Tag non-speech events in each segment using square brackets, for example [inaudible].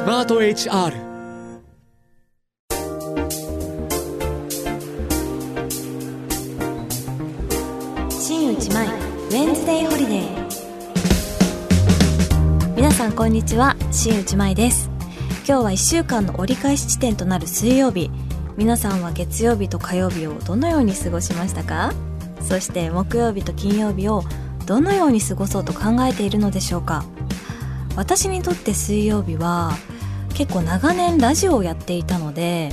スマート HR 新内舞ウェンズデイホリデー皆さんこんにちは。新内舞です。今日は1週間の折り返し地点となる水曜日。皆さんは月曜日と火曜日をどのように過ごしましたか？そして木曜日と金曜日をどのように過ごそうと考えているのでしょうか？私にとって水曜日は結構長年ラジオをやっていたので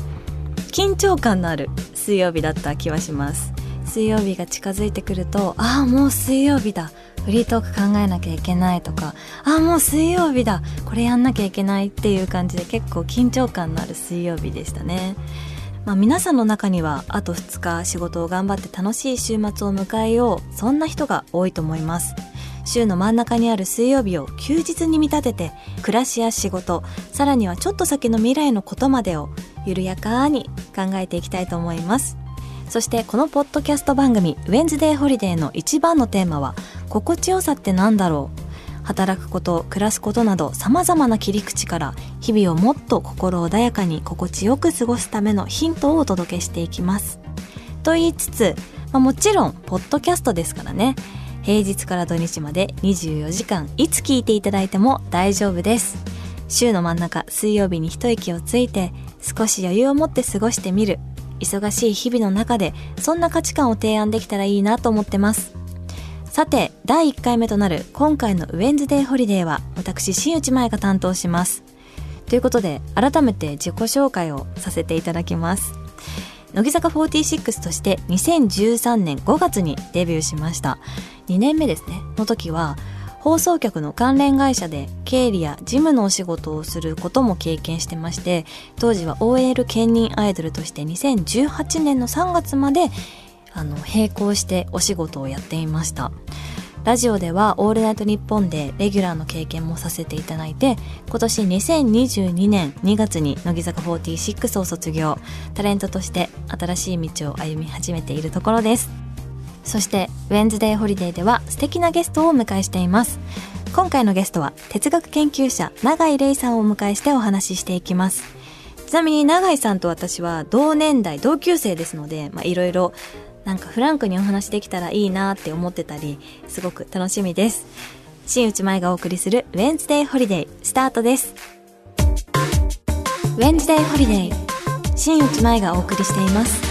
緊張感のある水曜日だった気はします。水曜日が近づいてくるとああもう水曜日だ。フリートーク考えなきゃいけないとかああもう水曜日だ。これやんなきゃいけないっていう感じで結構緊張感のある水曜日でしたね。まあ、皆さんの中にはあと2日仕事を頑張って楽しい週末を迎えようそんな人が多いと思います。週の真ん中にある水曜日を休日に見立てて暮らしや仕事さらにはちょっと先の未来のことまでを緩やかに考えていきたいと思います。そしてこのポッドキャスト番組「ウェンズデーホリデー」の一番のテーマは「心地よさって何だろう?」働くこと暮らすことなど様々な切り口から日々をもっと心穏やかに心地よく過ごすためのヒントをお届けしていきます。と言いつつ、まあ、もちろんポッドキャストですからね。平日から土日まで24時間いつ聞いていただいても大丈夫です。週の真ん中水曜日に一息をついて少し余裕を持って過ごしてみる。忙しい日々の中でそんな価値観を提案できたらいいなと思ってます。さて第1回目となる今回のウェンズデーホリデーは私新内舞が担当します。ということで改めて自己紹介をさせていただきます。乃木坂46として2013年5月にデビューしました。2年目ですね。の時は放送局の関連会社で経理や事務のお仕事をすることも経験してまして当時は OL 兼任アイドルとして2018年の3月まであの並行してお仕事をやっていました。ラジオでは「オールナイトニッポン」でレギュラーの経験もさせていただいて今年2022年2月に乃木坂46を卒業。タレントとして新しい道を歩み始めているところです。そしてウェンズデーホリデーでは素敵なゲストをお迎えしています。今回のゲストは哲学研究者永井玲さんをお迎えしてお話ししていきます。ちなみに永井さんと私は同年代同級生ですのでいろいろなんかフランクにお話できたらいいなって思ってたりすごく楽しみです。新内舞がお送りするウェンズデーホリデースタートです。ウェンズデーホリデー新内舞がお送りしています。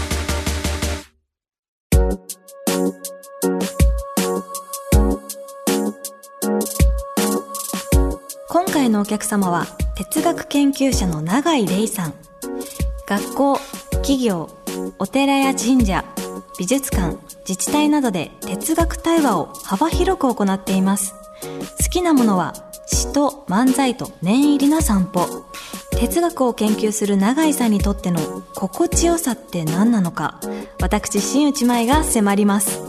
回のお客様は哲学研究者の永井玲さん。学校企業お寺や神社美術館自治体などで哲学対話を幅広く行っています。好きなものは詩と漫才と念入りな散歩。哲学を研究する永井さんにとっての心地よさって何なのか私新内舞が迫ります。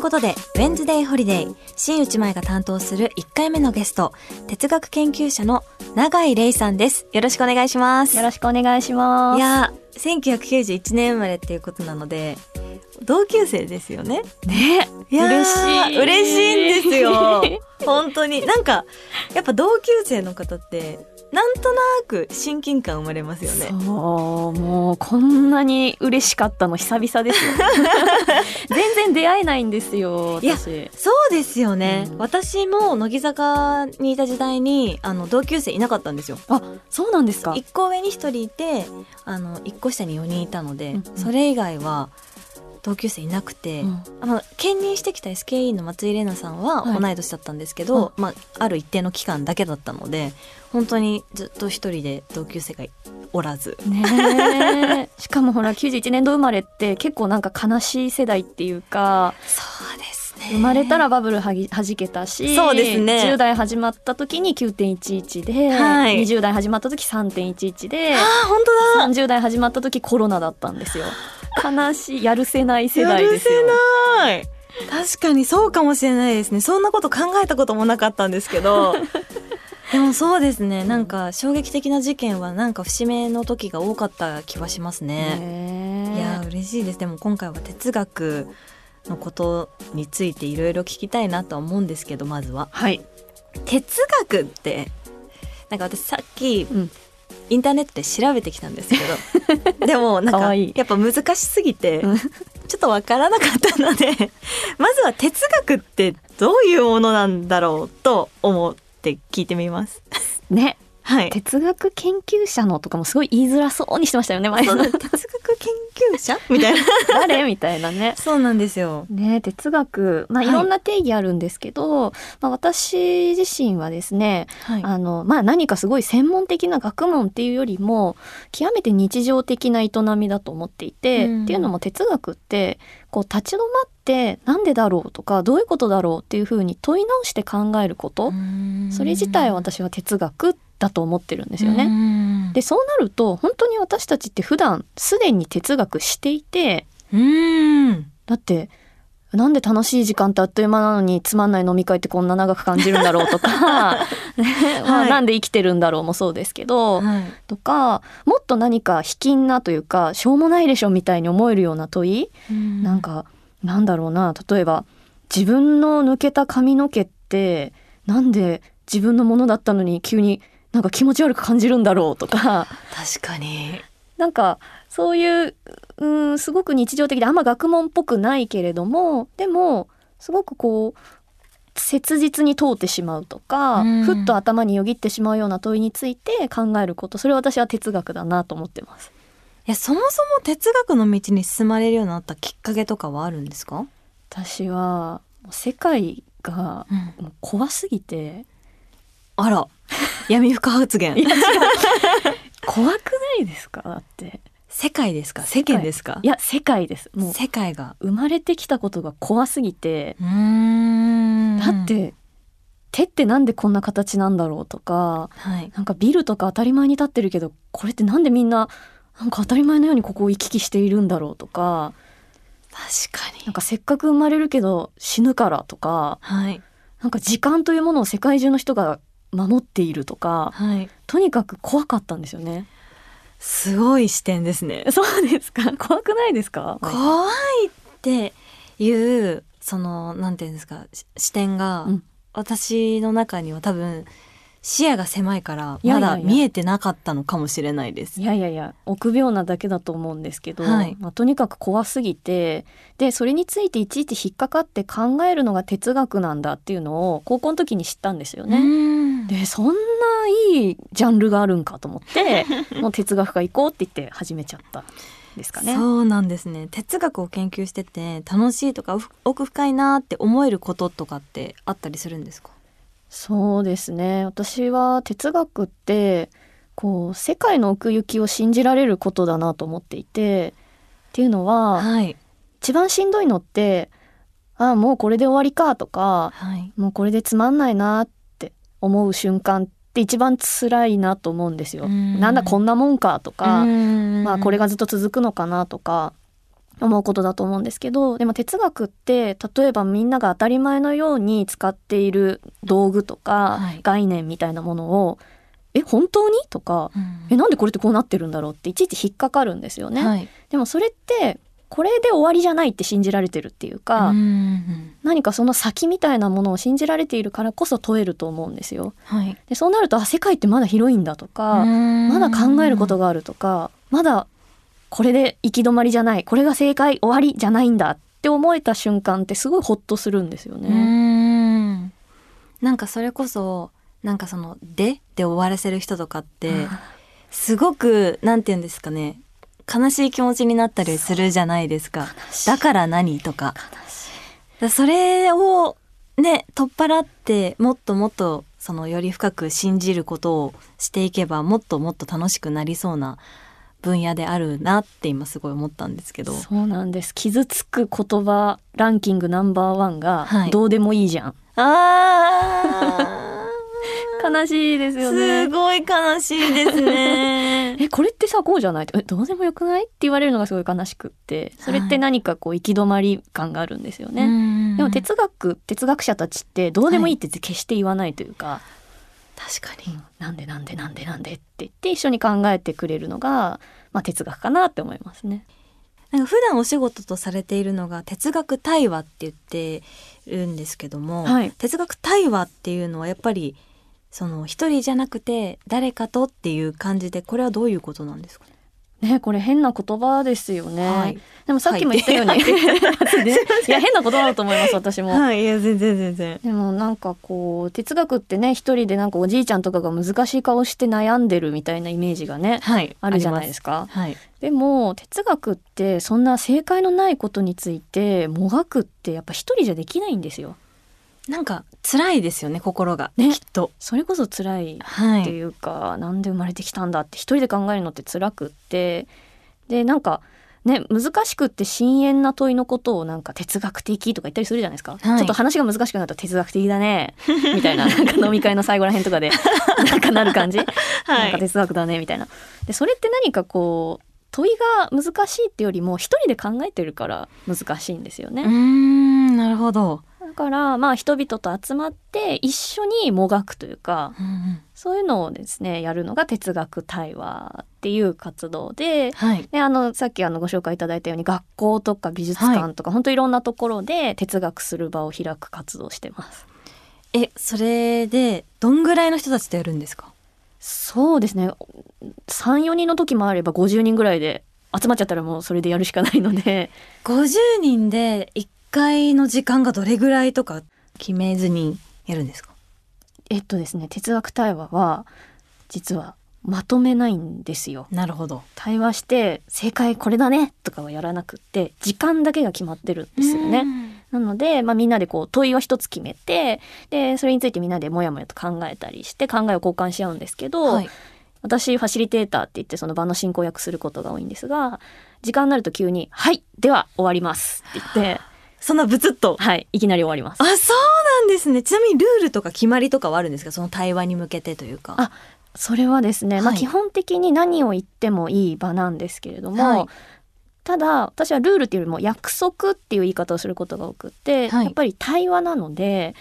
いうことで、ウェンズデイホリデー、新内舞が担当する1回目のゲスト、哲学研究者の永井玲さんです。よろしくお願いします。よろしくお願いします。いや、1991年生まれっていうことなので、同級生ですよね。ね。嬉しい。嬉しいんですよ。[laughs] 本当に。なんか、やっぱ同級生の方って、なんとなく親近感生まれますよね。そう、もうこんなに嬉しかったの久々ですよ。[laughs] 全然出会えないんですよ、私。そうですよね、うん、私も乃木坂にいた時代に、あの、同級生いなかったんですよ。あ、そうなんですか一個上に一人いて、あの、一個下に4人いたので、うんうん、それ以外は、同級生いなくて、うん、あの兼任してきた SKE の松井玲奈さんは同い年だったんですけど、はい、まあ、ある一定の期間だけだったので本当にずっと一人で同級生がおらず。ね [laughs] しかもほら91年度生まれって結構なんか悲しい世代っていうかそうですね。生まれたらバブルはじはじけたしそうですね。10代始まった時に9.11で、はい、20代始まった時3.11であ本当だ。30代始まった時コロナだったんですよ。悲しいやるせない世代ですよ。やるせない。確かにそうかもしれないですね。そんなこと考えたこともなかったんですけど。[laughs] でもそうですね。なんか衝撃的な事件はなんか節目の時が多かった気はしますね。いや嬉しいです。でも今回は哲学のことについていろいろ聞きたいなとは思うんですけどまずは。はい、哲学ってなんか私さっきうん、インターネットで調べてきたんですけど。[laughs] でもなんかやっぱ難しすぎてうん。ちょっとわからなかったので [laughs] まずは哲学ってどういうものなんだろうと思って聞いてみます。ねはい。哲学研究者のとかもすごい言いづらそうにしてましたよね前。[laughs] 哲学研究者？みたいな。[laughs] 誰？みたいなね。そうなんですよ。ね哲学。まあはい。いろんな定義あるんですけど、まあ、私自身はですねはい。あのまあ何かすごい専門的な学問っていうよりも極めて日常的な営みだと思っていて、うん。っていうのも哲学ってこう立ち止まってなんでだろうとかどういうことだろうっていうふうに問い直して考えること、それ自体私は哲学だと思ってるんですよね。ねでそうなると本当に私たちって普段すでに哲学していてうん。だってなんで楽しい時間ってあっという間なのにつまんない飲み会ってこんな長く感じるんだろうとか、[laughs] ねまあ、はいなんで生きてるんだろうもそうですけど、はい。とかもっと何か卑近なというかしょうもないでしょみたいに思えるような問い、なんかなんだろうな例えば自分の抜けた髪の毛ってなんで自分のものだったのに急になんか気持ち悪く感じるんだろうとか確かに。なんかそういううんすごく日常的であんま学問っぽくないけれどもでもすごくこう切実に通ってしまうとか、うんふっと頭によぎってしまうような問いについて考えることそれは私は哲学だなと思ってます。いやそもそも哲学の道に進まれるようになったきっかけとかはあるんですか？私は世界が怖すぎてあら、[laughs] 闇深発言。[laughs] 怖くないですか？だって。世界ですか？世間ですか？い？や世界です。もう。世界が。生まれてきたことが怖すぎて。うーん。だっ、て手ってなんでこんな形なんだろうとかはい。なんかビルとか当たり前に立ってるけどこれってなんでみんななんか当たり前のようにここを行き来しているんだろうとか。確かに。なん。かせっかく生まれるけど死ぬからとか。はい。なんか時間というものを世界中の人が守っているとかはい。とにかく怖かったんですよね。すごい視点ですね。[laughs] そうですか？怖くないですか？怖いっていうそのなんていうんですか？し視点が、うん私の中には多分視野が狭いからまだ見えてなかったのかもしれないです。いやいやいや臆病なだけだと思うんですけど、はいまあ、とにかく怖すぎてでそれについていちいち引っかかって考えるのが哲学なんだっていうのを高校の時に知ったんですよね。ねでそんないいジャンルがあるんかと思って [laughs] もう哲学科行こうって言って始めちゃったんですかね。そうなんですね哲学を研究してて楽しいとかふ奥深いなって思えることとかってあったりするんですか？そうですね。私は哲学ってこう世界の奥行きを信じられることだなと思っていてっていうのははい。一番しんどいのってああもうこれで終わりかとかはい。もうこれでつまんないなって思う瞬間って一番辛いなと思うんですよ。うん。なんだこんなもんかとか、ままあこれがずっと続くのかなとか思うことだと思うんですけどでも哲学って例えばみんなが当たり前のように使っている道具とかはい。概念みたいなものを、え本当に？とかえなんでこれってこうなってるんだろうっていちいち引っかかるんですよね。はい。でもそれってこれで終わりじゃないって信じられてるっていうか、うん何かその先みたいなものを信じられているからこそ問えると思うんですよ。はい。でそうなるとあ世界ってまだ広いんだとか、まだ考えることがあるとかまだこれで行き止まりじゃない。これが正解終わりじゃないんだ。って思えた瞬間ってすごいホッとするんですようね。ん。なんかそれこそなんかその「で」で終わらせる人とかってすごくなんて言うんですかね。悲しい気持ちになったりするじゃないですか。だから何？とか。だそれをね取っ払ってもっともっとそのより深く信じることをしていけばもっともっと楽しくなりそうな分野であるなって今すごい思ったんですけど。そうなんです。傷つく言葉ランキングナンバーワンがはい。どうでもいいじゃん、あ [laughs] 悲しいですーよね。すごい悲しいですね。[laughs] えこれってさこうじゃない？えどうでもよくない？って言われるのがすごい悲しくって。それって何かこう行き止まり感があるんですよね、ねでも哲学哲学者たちってどうでもいいって決して言わないというか、確かに。うんなんでなんでなんでなんでって言って一緒に考えてくれるのが、まあ、哲学かなって思いますね。なんか普段お仕事とされているのが哲学対話って言ってるんですけども、はい哲学対話っていうのはやっぱりその一人じゃなくて誰かとっていう感じでこれはどういうことなんですかね？ねこれ変な言葉ですよね、はい。でもさっきも言ったように、はい。[laughs] い、や変な言葉だと思います私も、はいいや全然全然でもなんかこう哲学ってね一人でなんかおじいちゃんとかが難しい顔して悩んでるみたいなイメージがねはいあるじゃないですか。かはい。でも哲学ってそんな正解のないことについてもがくってやっぱ一人じゃできないんですよなんか辛いですよね心が、ね。きっと。それこそ辛いはいっていうか、なんで生まれてきたんだって一人で考えるのって辛くってでなんかね難しくって深遠な問いのことをなんか哲学的とか言ったりするじゃないですか、はい。ちょっと話が難しくなると哲学的だね [laughs] みたいな。なんか飲み会の最後らへんとかで [laughs] なんかなる感じ、なんか哲学だねみたいな。でそれって何かこう問いが難しいってよりも一人で考えてるから難しいんですよね、うーんなるほど、だからまあ人々と集まって一緒にもがくというかそういうのをですねやるのが哲学対話っていう活動ではい。であのさっきあのご紹介いただいたように学校とか美術館とか、本当いろんなところで哲学する場を開く活動をしてます。えそれでどんぐらいの人たちとやるんですか？そうですね。34人の時もあれば50人ぐらいで集まっちゃったらもうそれでやるしかないので。50人で1回の時間がどれぐらいとか決めずにやるんですか？えっとですね哲学対話は実はまとめないんですよ。なるほど対話して正解これだねとかはやらなくって時間だけが決まってるんですよね。なので、まあ、みんなでこう問いを一つ決めてでそれについてみんなでもやもやと考えたりして考えを交換し合うんですけど、はい私ファシリテーターって言ってその場の進行役することが多いんですが時間になると急に「はいでは終わります」って言ってそんなブツッと？はいいきなり終わります。あそうなんですね。ちなみにルールとか決まりとかはあるんですか？その対話に向けてというか。あそれはですね、まあ、はい基本的に何を言ってもいい場なんですけれども、はい。ただ私はルールっていうよりも約束っていう言い方をすることが多くって、はい。やっぱり対話なので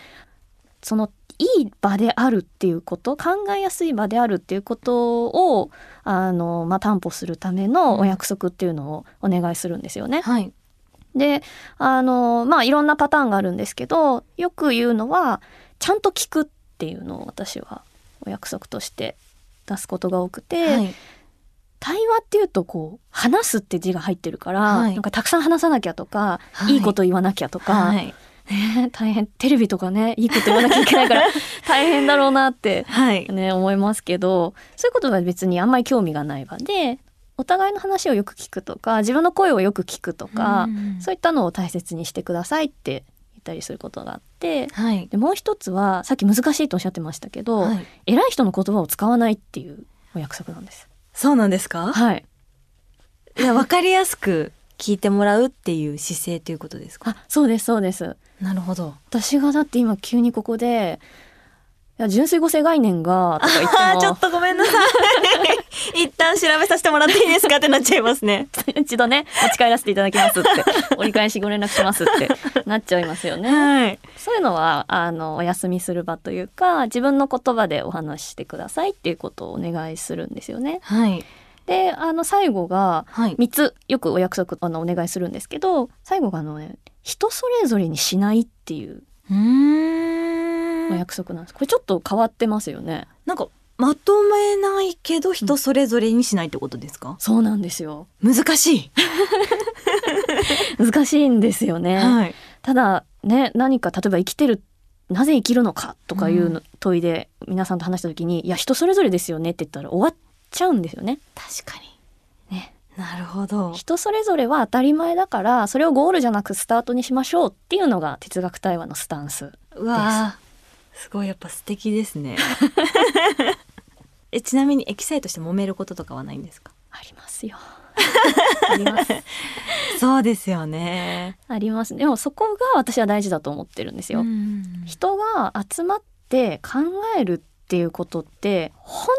そのいい場であるっていうこと考えやすい場であるっていうことをあの、まあ、担保するためのお約束っていうのをお願いするんですよね。はいであのまあいろんなパターンがあるんですけどよく言うのはちゃんと聞くっていうのを私はお約束として出すことが多くて、はい。対話っていうとこう話すって字が入ってるから、はい。なんかたくさん話さなきゃとか、はい。い、いこと言わなきゃとか、はい。ね、大変テレビとかねいいこと言わなきゃいけないから [laughs] 大変だろうなって、はい。ね、思いますけどそういうことは別にあんまり興味がない場でお互いの話をよく聞くとか自分の声をよく聞くとか、うん。そういったのを大切にしてくださいって言ったりすることがあってはい。でもう一つはさっき難しいとおっしゃってましたけど、はい。偉い人の言葉を使わないっていうお約束なんです。そうなんですか？はい、いや分かりやすく聞いてもらうっていう姿勢ということですかあそうですそうですなるほど私がだって今急にここで「いや純粋語性概念が」とか言っても。あーちょっとごめんなさい。[laughs] 一旦調べさせてもらっていいですかってなっちゃいますね。[laughs] 一度ね持ち帰らせていただきますって。折り返しご連絡しますって。なっちゃいますよね。はい。そういうのはあのお休みする場というか自分の言葉でお話ししてくださいっていうことをお願いするんですよね。はい。であの最後がはい。3つよくお約束あのお願いするんですけど最後があのね人それぞれにしないっていう。うーおん約束なんです。これちょっと変わってますよね。なんかまとめないけど人それぞれにしないってことですか、そうなんですよ。難しい、[laughs] 難しいんですよね。はいただね何か例えば生きてるなぜ生きるのかとかいうの問いで皆さんと話した時に、いや人それぞれですよねって言ったら終わっちゃうんですよね。確かねになるほど人それぞれは当たり前だからそれをゴールじゃなくスタートにしましょうっていうのが哲学対話のスタンス。うわーすごいやっぱ素敵ですね [laughs] えちなみにエキサイトして揉めることとかはないんですか？ありますよ。あります。[laughs] そうですよねあります。でもそこが私は大事だと思ってるんですよ。うん人が集まって考えるっていうことって本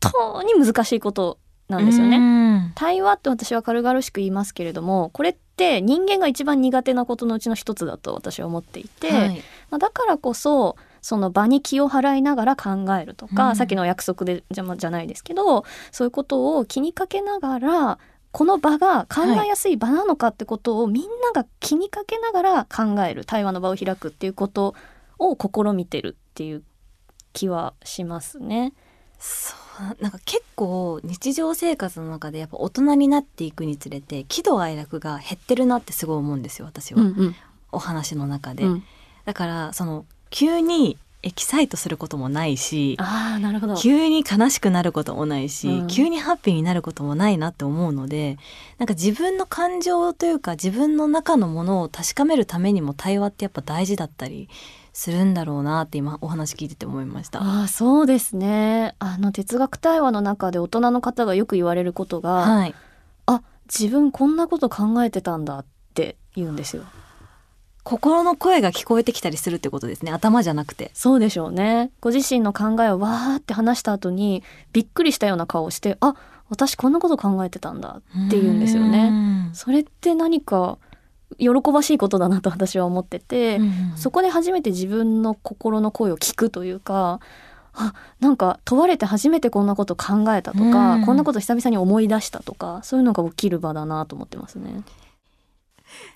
当に難しいことなんですよね。ね対話って私は軽々しく言いますけれどもこれって人間が一番苦手なことのうちの一つだと私は思っていて、はいまあ、だからこそその場に気を払いながら考えるとか、うん。さっきのお約束でじゃ,、まじゃないですけどそういうことを気にかけながらこの場が考えやすい場なのかってことをみんなが気にかけながら考える対話の場を開くっていうことを試みてるっていう気はしますね。そうなんか結構日常生活の中でやっぱ大人になっていくにつれて喜怒哀楽が減ってるなってすごい思うんですよ私は、うんうん。お話の中で、うん。だからその急にエキサイトすることもないしああなるほど。急に悲しくなることもないし、うん急にハッピーになることもないなって思うのでなんか自分の感情というか自分の中のものを確かめるためにも対話ってやっぱ大事だったりするんだろうなって今お話聞いてて思いました。ああそうですねあの哲学対話の中で大人の方がよく言われることが、はい、あ自分こんなこと考えてたんだって言うんですよ心の声が聞こえてきたりするってことですね頭じゃなくて。そうでしょうねご自身の考えをわーって話した後にびっくりしたような顔をしてあ私こんなこと考えてたんだって言うんですよねね。それって何か喜ばしいことだなと私は思ってて、そこで初めて自分の心の声を聞くというかあなんか問われて初めてこんなこと考えたとか、うんこんなこと久々に思い出したとかそういうのが起きる場だなと思ってますね。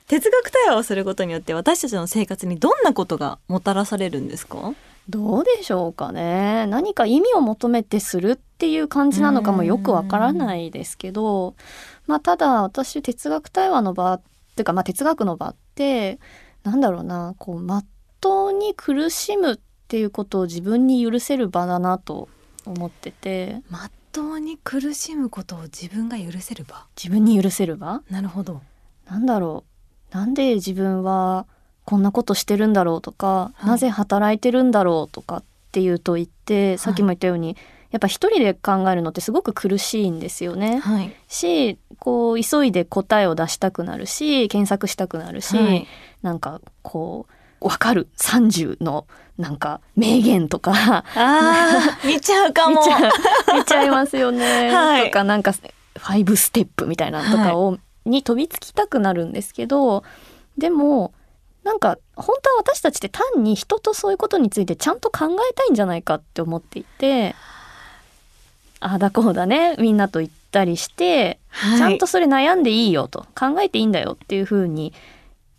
哲学対話をすることによって私たちの生活にどんなことがもたらされるんですか？どうでしょうかね。何か意味を求めてするっていう感じなのかもよくわからないですけど、まあ、ただ私哲学対話の場っていうか、まあ、哲学の場ってなんだろうなこうまっとうに苦しむっていうことを自分に許せる場だなと思ってて。まっとうに苦しむことを自分が許せる場？自分に許せる場？なるほどなんだろう。なんで自分はこんなことしてるんだろうとか、はい。なぜ働いてるんだろうとかっていうと言ってさっきも言ったように、やっぱ一人で考えるのってすごく苦しいんですよね。はい。しこう急いで答えを出したくなるし検索したくなるし、はい。なんかこう分かる？30のなんか名言とか。あー [laughs] 見ちゃうかも。見ちゃう。見ちゃいますよね。[laughs] はい。とかなんか5ステップみたいなのとかを、に飛びつきたくなるんですけどでもなんか本当は私たちって単に人とそういうことについてちゃんと考えたいんじゃないかって思っていてああだこうだねみんなと言ったりして、はい。ちゃんとそれ悩んでいいよと考えていいんだよっていうふうに、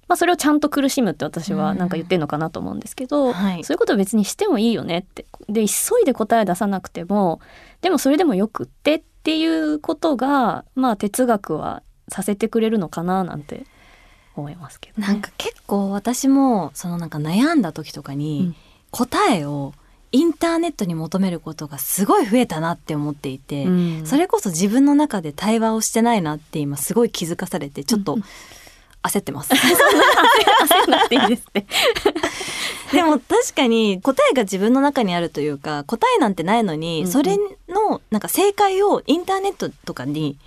まあ、それをちゃんと苦しむって私はなんか言ってるのかなと思うんですけど、はい。そういうことを別にしてもいいよねってで急いで答え出さなくてもでもそれでもよくってっていうことがまあ哲学はさせてくれるのかななんて思いますけど、ね、なんか結構私もそのなんか悩んだ時とかうにん。答えをインターネットに求めることがすごい増えたなって思っていて、うん。それこそ自分の中で対話をしてないなって今すごい気づかされてちょっとうん焦ってます。[laughs] 焦んなくていいですね。[laughs] でも確かに答えが自分の中にあるというか答えなんてないのに、それのなんか正解をインターネットとかに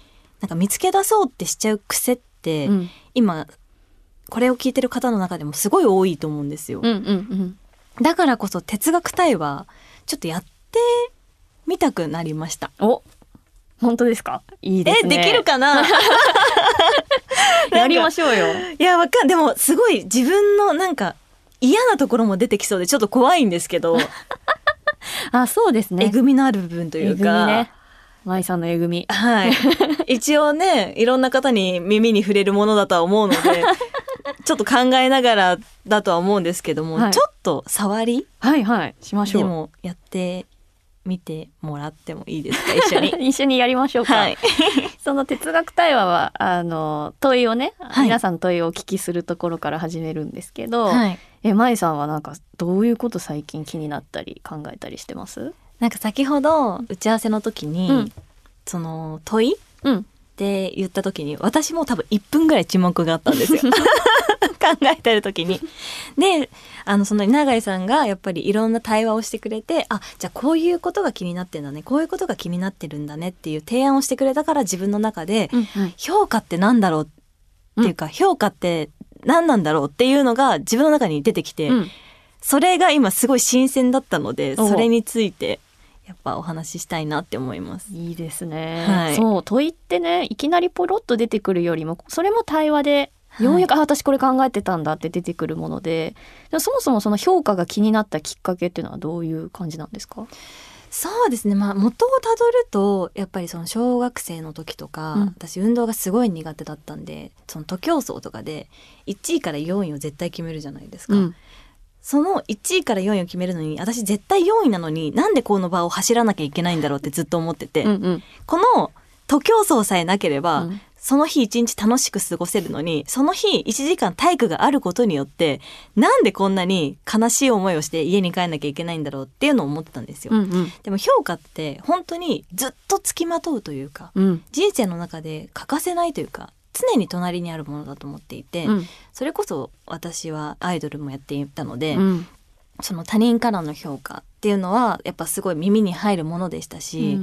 なんか見つけ出そうってしちゃう癖って、うん今これを聞いてる方の中でもすごい多いと思うんですよ。うんうんうんだからこそ哲学対話ちょっとやってみたくなりました。お本当ですか？いいでえすね。できるかな？[laughs] やりましょうよ。いやわかんでもすごい自分のなんか嫌なところも出てきそうでちょっと怖いんですけど、[laughs] あそうですね。えぐみのある部分というか。ね。舞さんのえぐみ。はい。[laughs] 一応ね、いろんな方に耳に触れるものだとは思うので、[laughs] ちょっと考えながらだとは思うんですけども、はいちょっと触りはいはいしましょう。でもやってみてもらってもいいですか、一緒に。[laughs] 一緒にやりましょうか。はい。その哲学対話はあの問いをね、はい皆さんの問いをお聞きするところから始めるんですけど、はい。え舞さんはなんかどういうこと最近気になったり考えたりしてます？なんか先ほど打ち合わせの時に、うんその問い？っうん。て言った時に私も多分1分ぐらい沈黙があったんですよ。[laughs] 考えてる時に。であのその稲貝さんがやっぱりいろんな対話をしてくれてあじゃあこういうことが気になってんだねこういうことが気になってるんだねっていう提案をしてくれたから自分の中でうん評価ってなんだろうっていうか、評価って何なんだろうっていうのが自分の中に出てきて、うん。それが今すごい新鮮だったのでそれについてやっぱお話ししたいなって思います。いいですね。はい。そう問いってねいきなりポロッと出てくるよりもそれも対話でようやく、あ私これ考えてたんだって出てくるものでそもそもその評価が気になったきっかけっていうのはどういう感じなんですか？そうですね。まあ元をたどるとやっぱりその小学生の時とか、うん。私運動がすごい苦手だったんでその徒競走とかで1位から4位を絶対決めるじゃないですか、うんその1位から4位を決めるのに私絶対4位なのになんでこの場を走らなきゃいけないんだろうってずっと思ってて、うんうん。この徒競走さえなければ、うん。その日一日楽しく過ごせるのにその日1時間体育があることによってなんでこんなに悲しい思いをして家に帰んなきゃいけないんだろうっていうのを思ってたんですよ。うんうん。でも評価って本当にずっとつきまとうというかうん。人生の中で欠かせないというか常に隣にあるものだと思っていて、うん。それこそ私はアイドルもやっていたので、うん。その他人からの評価っていうのはやっぱすごい耳に入るものでしたし、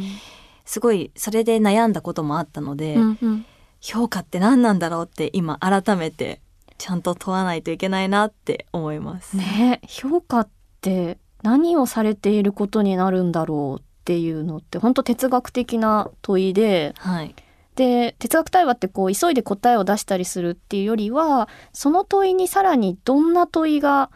すごいそれで悩んだこともあったので、うんうん。評価って何なんだろうって今改めてちゃんと問わないといけないなって思います。ね評価って何をされていることになるんだろうっていうのって本当哲学的な問いではい、で哲学対話ってこう急いで答えを出したりするっていうよりはその問いにさらにどんな問いが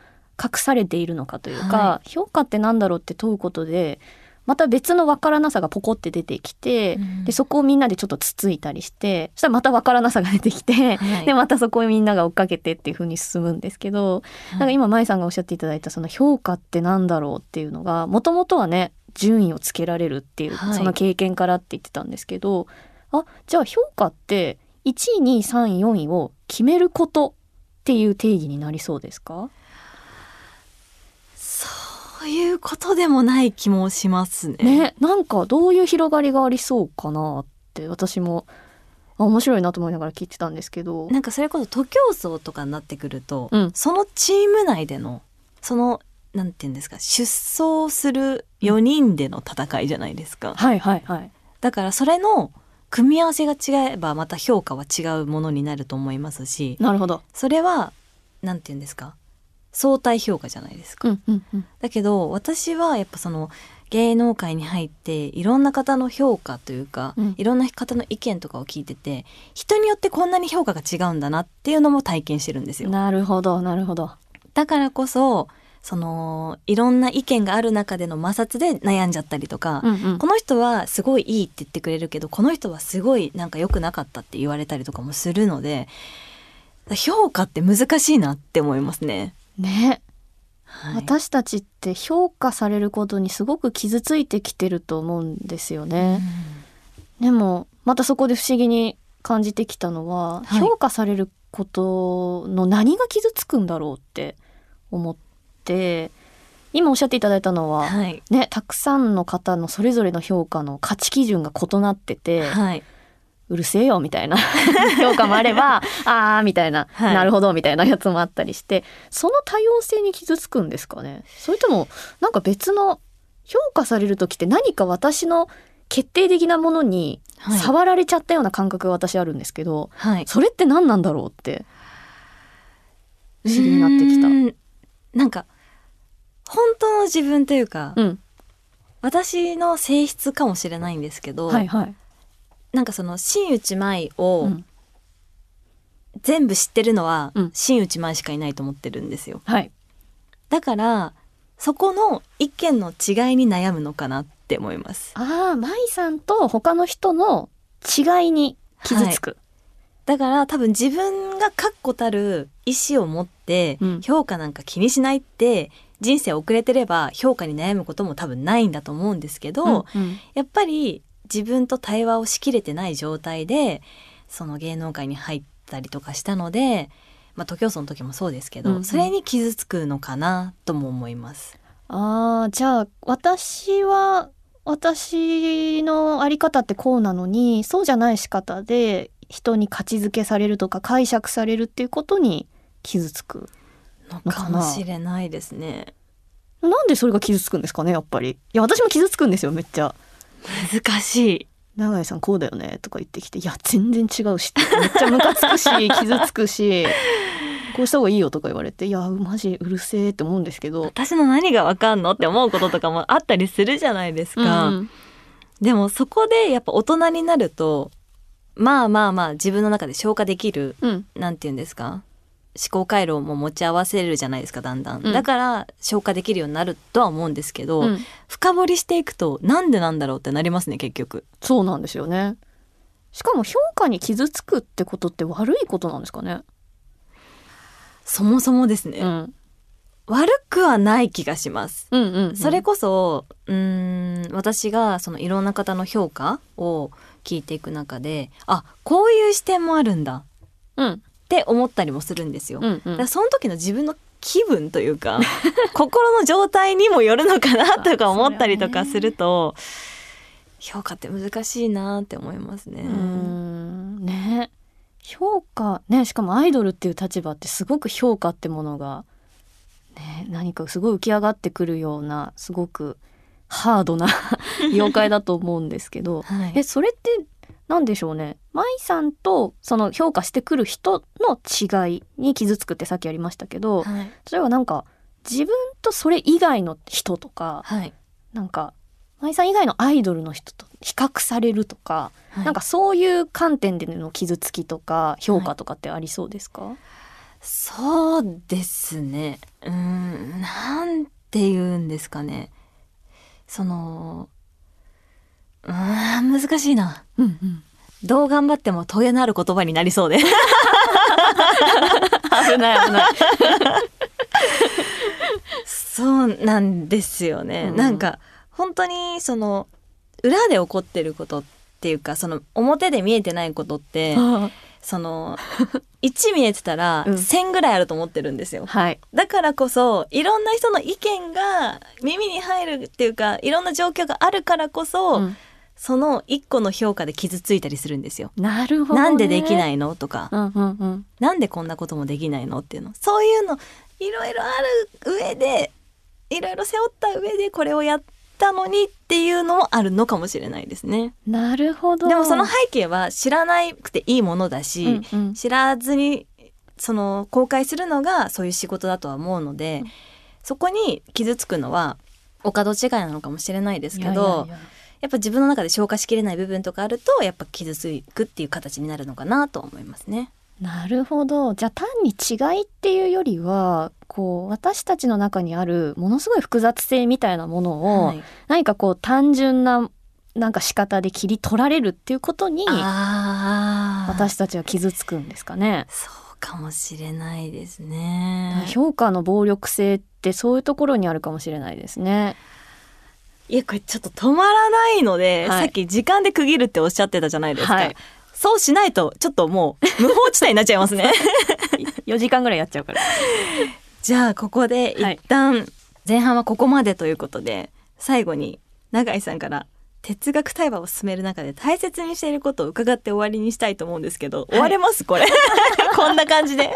隠されているのかというか、は評価って何だろうって問うことでまた別の分からなさがポコって出てきて、うん。でそこをみんなでちょっとつついたりしてそしたらまた分からなさが出てきて、はい。でまたそこをみんなが追っかけてっていう風に進むんですけど、なんか今舞さんがおっしゃっていただいたその評価ってなんだろうっていうのがもともとはね順位をつけられるっていう、はい。その経験からって言ってたんですけどあじゃあ評価って1位2位3位4位を決めることっていう定義になりそうですか？そういうことでもない気もしますね。ねなんかどういう広がりがありそうかなって私もあ面白いなと思いながら聞いてたんですけど。なんかそれこそ徒競走とかになってくると、うんそのチーム内でのそのなんて言うんですか出走する4人での戦いじゃないですか。はいはいはい。だからそれの組み合わせが違えばまた評価は違うものになると思いますしなるほど。それはなんて言うんですか？相対評価じゃないですか。うんうんうん。だけど私はやっぱその芸能界に入っていろんな方の評価というか、うんいろんな方の意見とかを聞いてて人によってこんなに評価が違うんだなっていうのも体験してるんですよ。なるほどなるほど。だからこそそのいろんな意見がある中での摩擦で悩んじゃったりとか、うんうん。この人はすごいいいって言ってくれるけどこの人はすごいなんか良くなかったって言われたりとかもするので評価って難しいなって思いますね。ね、はい、私たちって評価されることにすごく傷ついてきてると思うんですよね。でもまたそこで不思議に感じてきたのは、はい。評価されることの何が傷つくんだろうって思って今おっしゃっていただいたのは、はい、ね、たくさんの方のそれぞれの評価の価値基準が異なってて、はい、うるせえよみたいな [laughs] 評価もあれば [laughs] あーみたいな、はい。なるほどみたいなやつもあったりしてその多様性に傷つくんですかね？それともなんか別の評価される時って何か私の決定的なものにはい。触られちゃったような感覚が私あるんですけど、はい、それって何なんだろうって不思議になってきた。なんか本当の自分というか、うん、私の性質かもしれないんですけど、はいはい。なんかその新内舞をうん全部知ってるのはうん新内舞しかいないと思ってるんですよ。はい。だからそこの意見の違いに悩むのかなって思います。ああ、舞さんと他の人の違いに傷つく。だから多分自分が確固たる意思を持ってうん評価なんか気にしないって人生遅れてれば評価に悩むことも多分ないんだと思うんですけど、うんうん。やっぱり自分と対話をしきれてない状態でその芸能界に入ったりとかしたので、まあ、徒競走の時もそうですけど、うんうん。それに傷つくのかなとも思います。ああじゃあ私は私のあり方ってこうなのにそうじゃない仕方で人に価値づけされるとか解釈されるっていうことに傷つくのかもしれないですね。なんでそれが傷つくんですかねやっぱりいや私も傷つくんですよめっちゃ難しい。「永井さんこうだよね」とか言ってきて「いや全然違うし」めっちゃムカつくし [laughs] 傷つくしこうした方がいいよとか言われて「いやマジうるせえ」って思うんですけど。私の何がわかんのって思うこととかもあったりするじゃないですか。うんでもそこでやっぱ大人になるとまあまあまあ自分の中で消化できるうんなんて言うんですか？考回路も持ち合わせるじゃないですかだんだん、うん。だから消化できるようになるとは思うんですけど、うん。深掘りしていくとなんでなんだろうってなりますね結局。そうなんですよね。しかも評価に傷つくってことって悪いことなんですかね。そもそもですね、うん。悪くはない気がします。うんうんうん。それこそうーん私がそのいろんな方の評価を聞いていく中であこういう視点もあるんだ。うんって思ったりもするんですよ。うんうんだその時の自分の気分というか [laughs] 心の状態にもよるのかなとか思ったりとかすると、[laughs] 評価って難しいなって思いますね。ね評価ねしかもアイドルっていう立場ってすごく評価ってものが、ね、何かすごい浮き上がってくるようなすごくハードな [laughs] 妖怪だと思うんですけどはいえそれって何でしょうね。舞さんとその評価してくる人の違いに傷つくってさっきありましたけどはい。それはなんか自分とそれ以外の人とかはい。なんか舞さん以外のアイドルの人と比較されるとかはい。なんかそういう観点での傷つきとか評価とかってありそうですか、そうですね。うーん、なんて言うんですかね。その、うーん、難しいな。うんうん、どう頑張っても問いのある言葉になりそうで。危ない危ない。そうなんですよね。うんなんか、本当にその、裏で起こってることっていうか、その、表で見えてないことって、その、1見えてたら、うん1000ぐらいあると思ってるんですよ。はい。だからこそいろんな人の意見が耳に入るっていうかいろんな状況があるからこそ、うんその一個の評価で傷ついたりするんですよ。なるほど、ね。。なんでできないいの？とか、うんうんうん。なんでこんなこともできないの？っていうのそういうのいろいろある上でいろいろ背負った上でこれをやったのにっていうのもあるのかもしれないですね。なるほど。でもその背景は知らなくていいものだし、うんうん知らずにその公開するのがそういう仕事だとは思うので、そこに傷つくのはお門違いなのかもしれないですけどいやいやいややっぱ自分の中で消化しきれない部分とかあるとやっぱ傷つくっていう形になるのかなと思いますね。なるほど。じゃあ単に違いっていうよりは、こう私たちの中にあるものすごい複雑性みたいなものを、はい何かこう単純ななんか仕方で切り取られるっていうことに私たちは傷つくんですかね。そうかもしれないですね。評価の暴力性ってそういうところにあるかもしれないですね。いやこれちょっと止まらないので、はいさっき時間で区切るっておっしゃってたじゃないですか。はいそうしないとちょっともう無法地帯になっちゃいますね。[laughs] 4時間ぐらいやっちゃうから。じゃあここで一旦前半はここまでということで、最後に永井さんから哲学対話を進める中で大切にしていることを伺って終わりにしたいと思うんですけど、終われます？これ [laughs] [laughs] こんな感じで。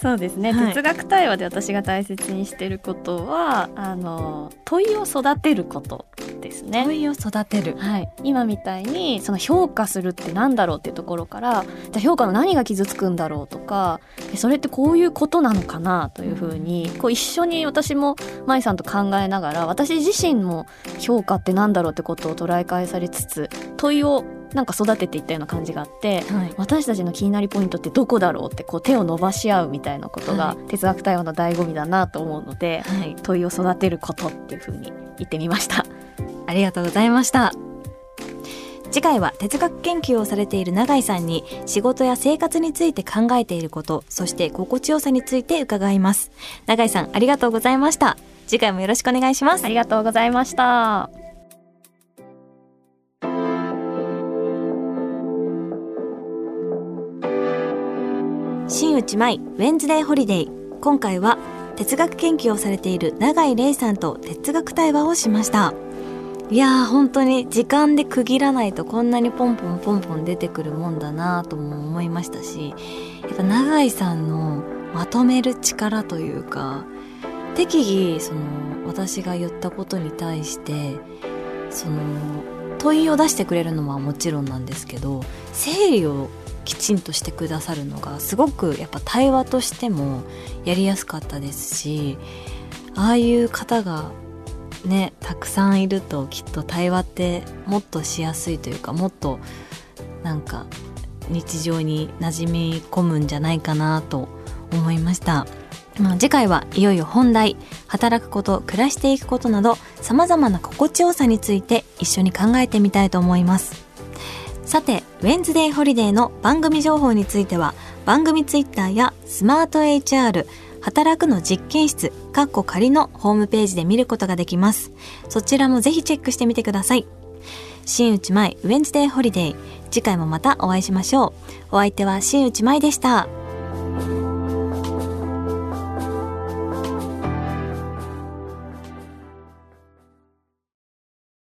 そうですね、はい哲学対話で私が大切にしてることはあの問いを育てることですね。問いを育てる。はい、今みたいにその評価するってなんだろうっていうところからじゃあ評価の何が傷つくんだろうとかえそれってこういうことなのかなというふうにこう一緒に私も舞さんと考えながら私自身も評価ってなんだろうってことを捉え返されつつ問いをなんか育てていったような感じがあってはい。私たちの気になりポイントってどこだろうってこう手を伸ばし合うみたいなことがは哲学対話の醍醐味だなと思うので、はい。問いを育てることっていうふうに言ってみました。ありがとうございました。次回は哲学研究をされている永井さんに仕事や生活について考えていること、そして心地よさについて伺います。永井さんありがとうございました。次回もよろしくお願いしますあ。りがとうございました。新内舞ウェンズデーホリデー今回は哲学研究をされている永井玲さんと哲学対話をしました。いやー本当に時間で区切らないとこんなにポンポンポンポン出てくるもんだなとも思いましたしやっぱ永井さんのまとめる力というか適宜その私が言ったことに対してその問いを出してくれるのはもちろんなんですけど整理をきちんとしてくださるのがすごくやっぱ対話としてもやりやすかったですしああいう方がねたくさんいるときっと対話ってもっとしやすいというかもっとなんか日常に馴染み込むんじゃないかなと思いました。まあ、次回はいよいよ本題働くこと暮らしていくことなどさまざまな心地よさについて一緒に考えてみたいと思います。さてウェンズデーホリデーの番組情報については番組ツイッターやスマート HR 働くの実験室かっこ仮のホームページで見ることができます。そちらもぜひチェックしてみてください。新内舞ウェンズデーホリデー次回もまたお会いしましょう。お相手は新内舞でした。